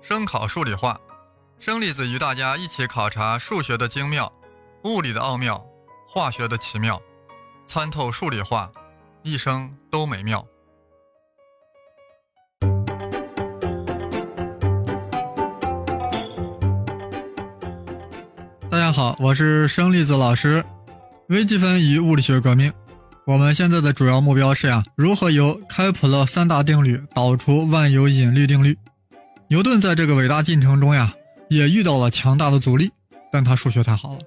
声考数理化，生粒子与大家一起考察数学的精妙、物理的奥妙、化学的奇妙，参透数理化，一生都美妙。大家好，我是生粒子老师。微积分与物理学革命，我们现在的主要目标是呀，如何由开普勒三大定律导出万有引力定律。牛顿在这个伟大进程中呀，也遇到了强大的阻力，但他数学太好了，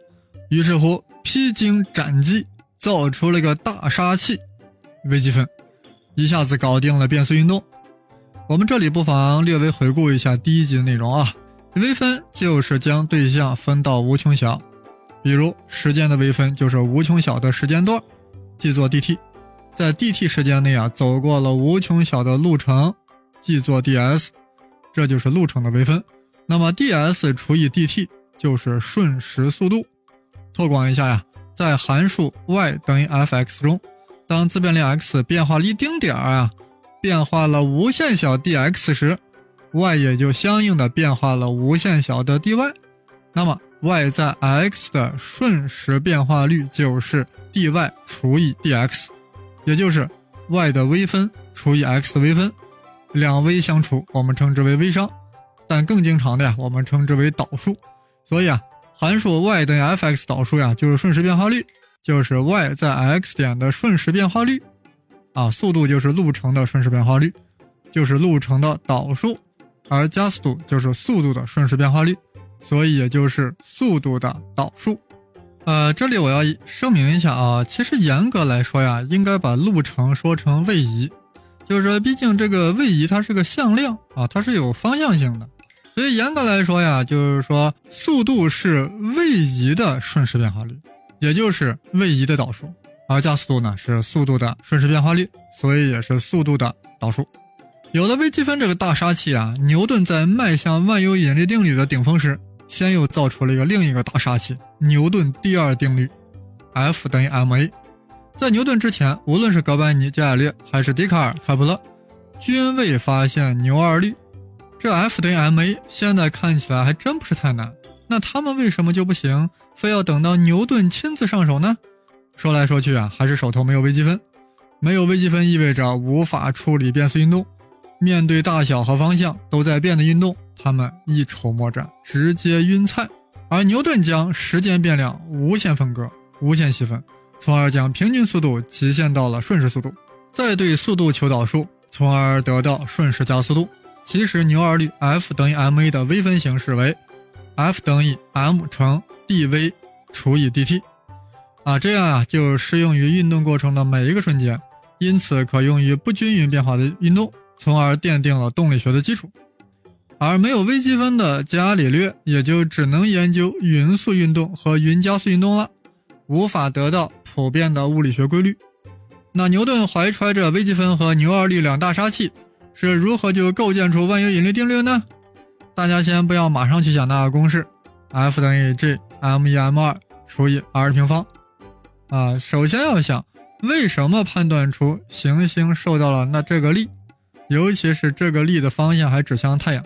于是乎披荆斩棘，造出了个大杀器——微积分，一下子搞定了变速运动。我们这里不妨略微回顾一下第一集的内容啊。微分就是将对象分到无穷小，比如时间的微分就是无穷小的时间段，记作 dt，在 dt 时间内啊走过了无穷小的路程，记作 ds，这就是路程的微分。那么 ds 除以 dt 就是瞬时速度。拓广一下呀，在函数 y 等于 f(x) 中，当自变量 x 变化了一丁点儿啊，变化了无限小 dx 时。y 也就相应的变化了无限小的 dy，那么 y 在 x 的瞬时变化率就是 dy 除以 dx，也就是 y 的微分除以 x 的微分，两微相除，我们称之为微商，但更经常的呀，我们称之为导数。所以啊，函数 y 等于 f(x) 导数呀，就是瞬时变化率，就是 y 在 x 点的瞬时变化率，啊，速度就是路程的瞬时变化率，就是路程的导数。而加速度就是速度的瞬时变化率，所以也就是速度的导数。呃，这里我要声明一下啊，其实严格来说呀，应该把路程说成位移，就是说，毕竟这个位移它是个向量啊，它是有方向性的，所以严格来说呀，就是说速度是位移的瞬时变化率，也就是位移的导数，而加速度呢是速度的瞬时变化率，所以也是速度的导数。有了微积分这个大杀器啊，牛顿在迈向万有引力定律的顶峰时，先又造出了一个另一个大杀器——牛顿第二定律，F 等于 ma。在牛顿之前，无论是哥白尼、伽利略还是笛卡尔、开普勒，均未发现牛二律。这 F 等于 ma 现在看起来还真不是太难，那他们为什么就不行，非要等到牛顿亲自上手呢？说来说去啊，还是手头没有微积分。没有微积分意味着无法处理变速运动。面对大小和方向都在变的运动，他们一筹莫展，直接晕菜。而牛顿将时间变量无限分割、无限细分，从而将平均速度极限到了瞬时速度，再对速度求导数，从而得到瞬时加速度。其实牛二律 F 等于 ma 的微分形式为 F 等于 m 乘 dv 除以 dt，啊，这样啊就适用于运动过程的每一个瞬间，因此可用于不均匀变化的运动。从而奠定了动力学的基础，而没有微积分的伽利略也就只能研究匀速运动和匀加速运动了，无法得到普遍的物理学规律。那牛顿怀揣着微积分和牛二力两大杀器，是如何就构建出万有引力定律呢？大家先不要马上去想那个公式，F 等于 G m 一 m 二除以 r 平方。啊，首先要想为什么判断出行星受到了那这个力。尤其是这个力的方向还指向太阳。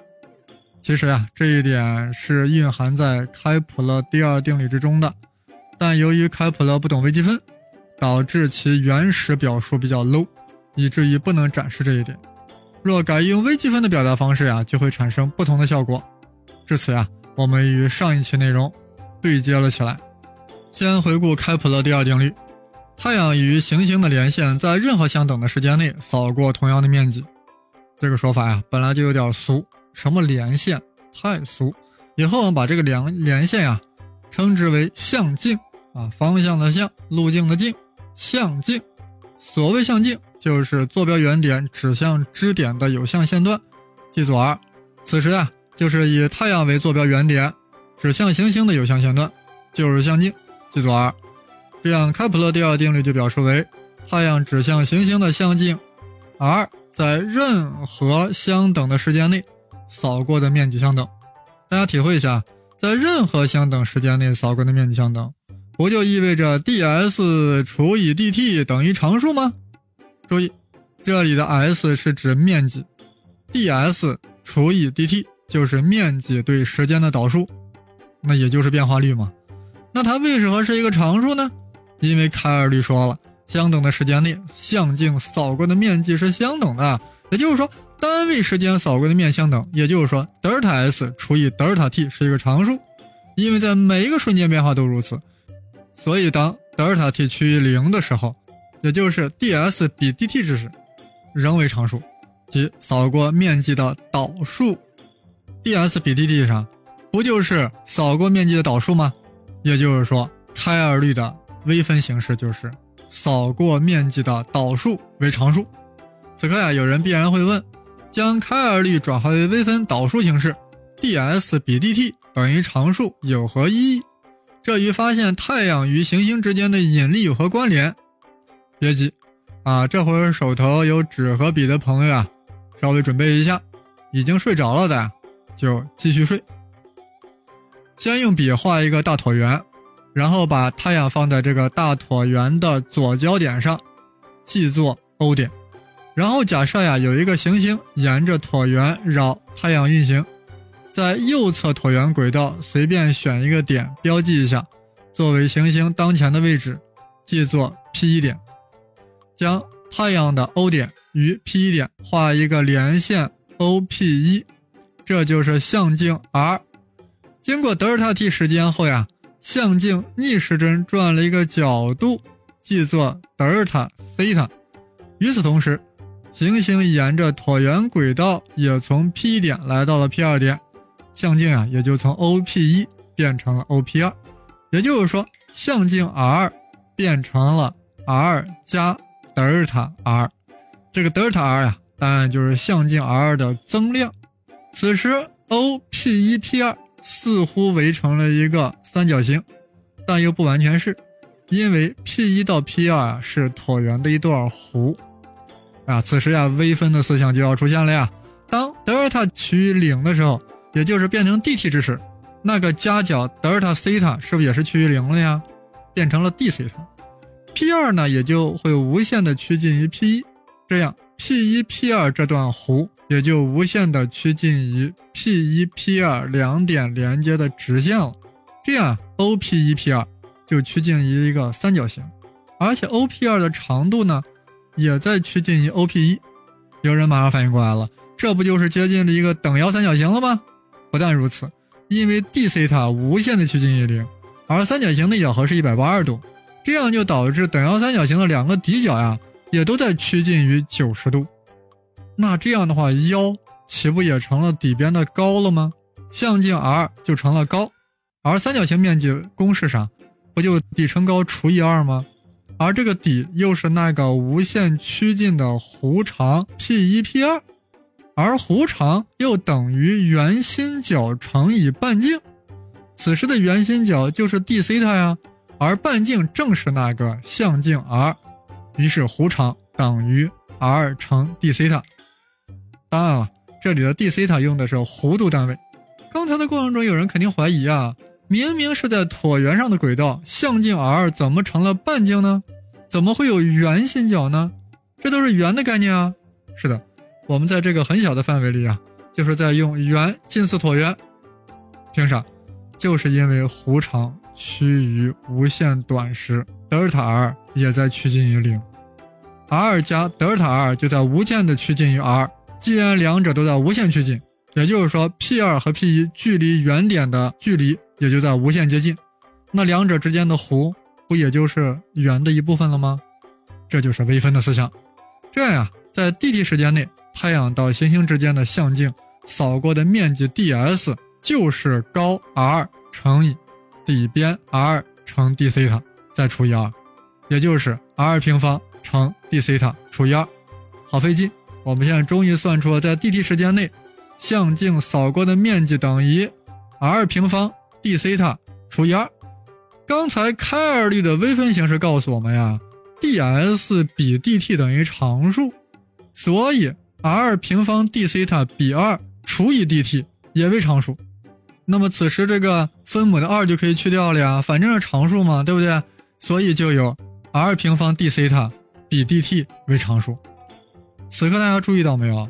其实呀，这一点是蕴含在开普勒第二定律之中的，但由于开普勒不懂微积分，导致其原始表述比较 low，以至于不能展示这一点。若改用微积分的表达方式呀，就会产生不同的效果。至此呀，我们与上一期内容对接了起来。先回顾开普勒第二定律：太阳与行星的连线在任何相等的时间内扫过同样的面积。这个说法呀，本来就有点俗。什么连线太俗，以后我们把这个连连线呀，称之为向径啊，方向的向，路径的径，向径。所谓向径，就是坐标原点指向支点的有向线段，记作 r。此时啊，就是以太阳为坐标原点，指向行星的有向线段，就是向径，记作 r。这样，开普勒第二定律就表示为太阳指向行星的向径 r。在任何相等的时间内，扫过的面积相等。大家体会一下，在任何相等时间内扫过的面积相等，不就意味着 ds 除以 dt 等于常数吗？注意，这里的 s 是指面积，ds 除以 dt 就是面积对时间的导数，那也就是变化率嘛。那它为什么是一个常数呢？因为开尔律说了，相等的时间内，向镜扫过的面积是相等的，也就是说，单位时间扫过的面相等，也就是说，德尔塔 s 除以德尔塔 t 是一个常数，因为在每一个瞬间变化都如此。所以当德尔塔 t 趋于零的时候，也就是 ds 比 dt 之时，仍为常数，即扫过面积的导数。ds 比 dt 上，不就是扫过面积的导数吗？也就是说，开尔律的微分形式就是扫过面积的导数为常数。此刻呀，有人必然会问：将开尔律转化为微分导数形式，ds 比 dt 等于常数有何意义？这与发现太阳与行星之间的引力有何关联？别急，啊，这会儿手头有纸和笔的朋友啊，稍微准备一下；已经睡着了的，就继续睡。先用笔画一个大椭圆，然后把太阳放在这个大椭圆的左焦点上，记作 O 点。然后假设呀，有一个行星沿着椭圆绕太阳运行，在右侧椭圆轨道随便选一个点标记一下，作为行星当前的位置，记作 P 一点。将太阳的 O 点与 P 一点画一个连线 OP 一，这就是向径 r。经过德尔塔 t 时间后呀，向径逆时针转了一个角度，记作德尔塔西塔。与此同时，行星沿着椭圆轨道也从 P 点来到了 P 二点，向径啊也就从 OP 一变成了 OP 二。也就是说，向径 r 变成了 r 加德尔塔 r。这个德尔塔 r 呀，当然就是向径 r 的增量。此时 OP 一 P 二。似乎围成了一个三角形，但又不完全是，因为 P 一到 P 二啊是椭圆的一段弧啊。此时呀，微分的思想就要出现了呀。当德尔塔趋于零的时候，也就是变成 dt 之时，那个夹角德尔塔西塔是不是也是趋于零了呀？变成了 d 西塔。P 二呢也就会无限的趋近于 P 一，这样 P 一 P 二这段弧。也就无限的趋近于 P 一 P 二两点连接的直线了，这样 O P 一 P 二就趋近于一个三角形，而且 O P 二的长度呢，也在趋近于 O P 一。有人马上反应过来了，这不就是接近了一个等腰三角形了吗？不但如此，因为 d 西塔无限的趋近于零，而三角形的角和是一百八十度，这样就导致等腰三角形的两个底角呀，也都在趋近于九十度。那这样的话，腰岂不也成了底边的高了吗？向径 r 就成了高，而三角形面积公式上不就底乘高除以二吗？而这个底又是那个无限趋近的弧长 P 一 P 二，而弧长又等于圆心角乘以半径，此时的圆心角就是 d 西塔呀，而半径正是那个向径 r，于是弧长等于 r 乘 d 西塔。当然了，这里的 d 西塔用的是弧度单位。刚才的过程中，有人肯定怀疑啊，明明是在椭圆上的轨道，向径 r 怎么成了半径呢？怎么会有圆心角呢？这都是圆的概念啊。是的，我们在这个很小的范围里啊，就是在用圆近似椭圆。凭啥？就是因为弧长趋于无限短时，德尔塔 r 也在趋近于零，r 加德尔塔 r 就在无限的趋近于 r。既然两者都在无限趋近，也就是说 P 二和 P 一距离原点的距离也就在无限接近，那两者之间的弧不也就是圆的一部分了吗？这就是微分的思想。这样呀，在 dt 时间内，太阳到行星之间的向径扫过的面积 ds 就是高 r 乘以底边 r 乘 d 西塔再除以二，也就是 r 平方乘 d 西塔除以二，好费劲。我们现在终于算出了，在 dt 时间内，向径扫过的面积等于 r 平方 d 西塔除以二。刚才开尔律的微分形式告诉我们呀，ds 比 dt 等于常数，所以 r 平方 d 西塔比二除以 dt 也为常数。那么此时这个分母的二就可以去掉了呀，反正是常数嘛，对不对？所以就有 r 平方 d 西塔比 dt 为常数。此刻大家注意到没有，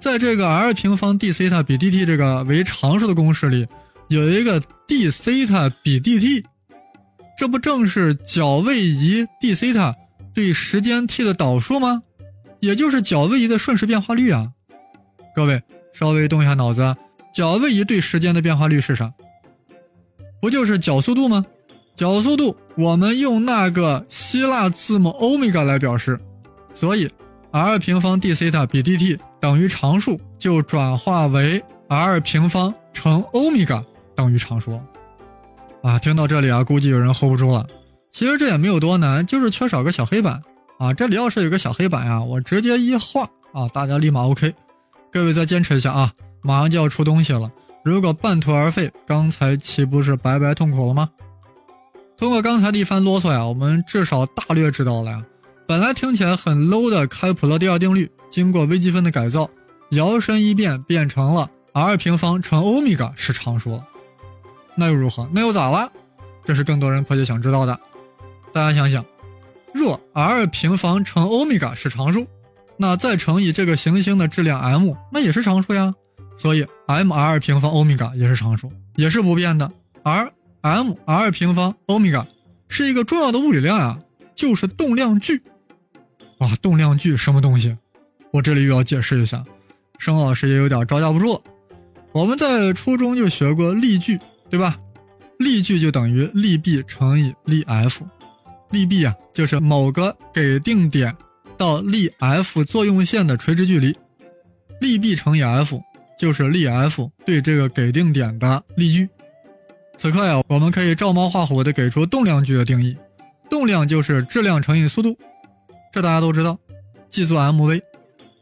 在这个 r 平方 d 西塔比 dt 这个为常数的公式里，有一个 d 西塔比 dt，这不正是角位移 d 西塔对时间 t 的导数吗？也就是角位移的瞬时变化率啊！各位稍微动一下脑子，角位移对时间的变化率是啥？不就是角速度吗？角速度我们用那个希腊字母欧米伽来表示，所以 r 平方 d 西塔比 dt 等于常数，就转化为 r 平方乘欧米伽等于常数。啊，听到这里啊，估计有人 hold 不住了。其实这也没有多难，就是缺少个小黑板啊。这里要是有个小黑板呀，我直接一画啊，大家立马 OK。各位再坚持一下啊，马上就要出东西了。如果半途而废，刚才岂不是白白痛苦了吗？通过刚才的一番啰嗦呀，我们至少大略知道了呀。本来听起来很 low 的开普勒第二定律，经过微积分的改造，摇身一变变成了 r 平方乘欧米伽是常数了。那又如何？那又咋了？这是更多人迫切想知道的。大家想想，若 r 平方乘欧米伽是常数，那再乘以这个行星的质量 m，那也是常数呀。所以，m r 平方欧米伽也是常数，也是不变的。而 m r 平方欧米伽是一个重要的物理量啊，就是动量距。哇，动量距什么东西？我这里又要解释一下，生老师也有点招架不住了。我们在初中就学过力矩，对吧？力矩就等于力臂乘以力 f，力臂啊就是某个给定点到力 f 作用线的垂直距离，力臂乘以 f。就是力 F 对这个给定点的力矩。此刻呀，我们可以照猫画虎的给出动量距的定义：动量就是质量乘以速度，这大家都知道，记作 mv。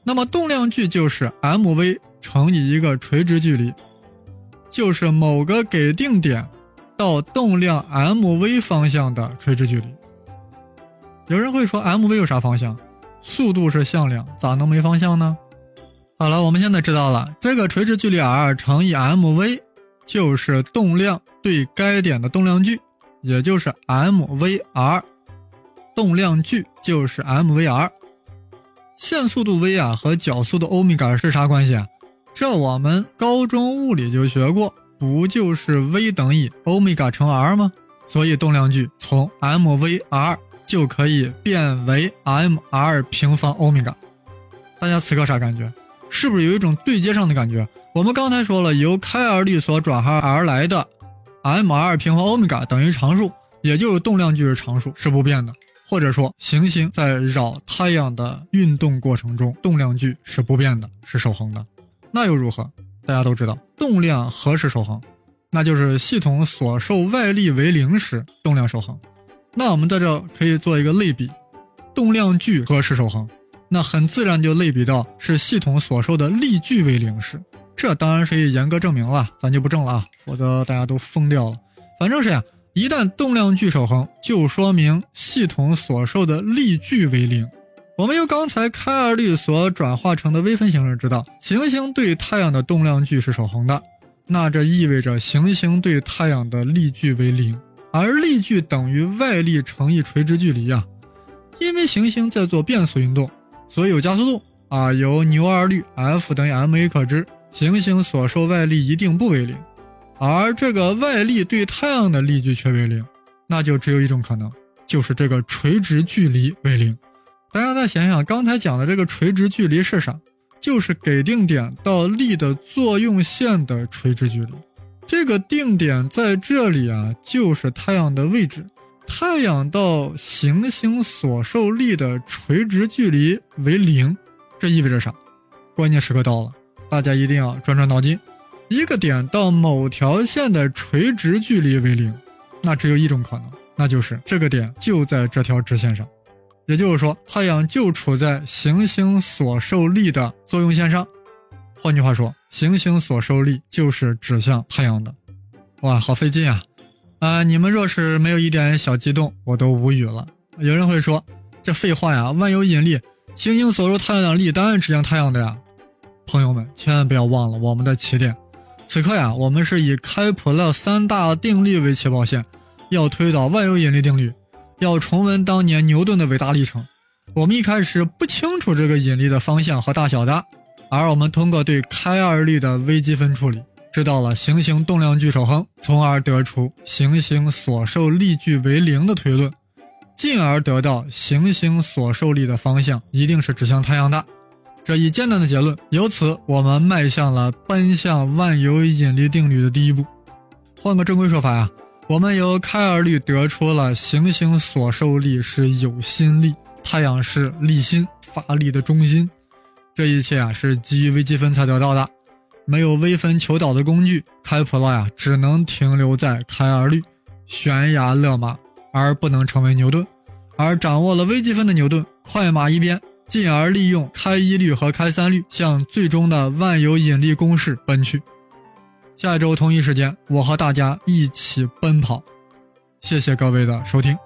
那么动量距就是 mv 乘以一个垂直距离，就是某个给定点到动量 mv 方向的垂直距离。有人会说，mv 有啥方向？速度是向量，咋能没方向呢？好了，我们现在知道了，这个垂直距离 r 乘以 mv 就是动量对该点的动量距，也就是 mvr。动量距就是 mvr。线速度 v 啊和角速度欧米伽是啥关系啊？这我们高中物理就学过，不就是 v 等于欧米伽乘 r 吗？所以动量距从 mvr 就可以变为 mr 平方欧米伽。大家此刻啥感觉？是不是有一种对接上的感觉？我们刚才说了，由开尔律所转化而来的 mr 平方欧米伽等于常数，也就是动量距是常数，是不变的。或者说，行星在绕太阳的运动过程中，动量距是不变的，是守恒的。那又如何？大家都知道，动量何时守恒？那就是系统所受外力为零时，动量守恒。那我们在这可以做一个类比，动量矩何时守恒？那很自然就类比到是系统所受的力矩为零时，这当然是以严格证明了，咱就不证了啊，否则大家都疯掉了。反正是呀，一旦动量距守恒，就说明系统所受的力矩为零。我们由刚才开尔律所转化成的微分形式知道，行星对太阳的动量距是守恒的，那这意味着行星对太阳的力矩为零，而力矩等于外力乘以垂直距离呀，因为行星在做变速运动。所以有加速度啊，由牛二律 F 等于 ma 可知，行星所受外力一定不为零，而这个外力对太阳的力矩却为零，那就只有一种可能，就是这个垂直距离为零。大家再想想，刚才讲的这个垂直距离是啥？就是给定点到力的作用线的垂直距离。这个定点在这里啊，就是太阳的位置。太阳到行星所受力的垂直距离为零，这意味着啥？关键时刻到了，大家一定要转转脑筋。一个点到某条线的垂直距离为零，那只有一种可能，那就是这个点就在这条直线上，也就是说，太阳就处在行星所受力的作用线上。换句话说，行星所受力就是指向太阳的。哇，好费劲啊！啊！你们若是没有一点小激动，我都无语了。有人会说，这废话呀！万有引力，行星所受太阳的力当然指向太阳的呀。朋友们，千万不要忘了我们的起点。此刻呀，我们是以开普勒三大定律为起跑线，要推导万有引力定律，要重温当年牛顿的伟大历程。我们一开始不清楚这个引力的方向和大小的，而我们通过对开二律的微积分处理，知道了行星动量矩守恒，从而得出行星所受力矩为零的推论，进而得到行星所受力的方向一定是指向太阳的这一艰难的结论。由此，我们迈向了奔向万有引力定律的第一步。换个正规说法呀，我们由开二律得出了行星所受力是有心力，太阳是力心发力的中心。这一切啊是基于微积分才得到的，没有微分求导的工具，开普勒呀只能停留在开二律，悬崖勒马，而不能成为牛顿。而掌握了微积分的牛顿，快马一鞭，进而利用开一律和开三律向最终的万有引力公式奔去。下一周同一时间，我和大家一起奔跑。谢谢各位的收听。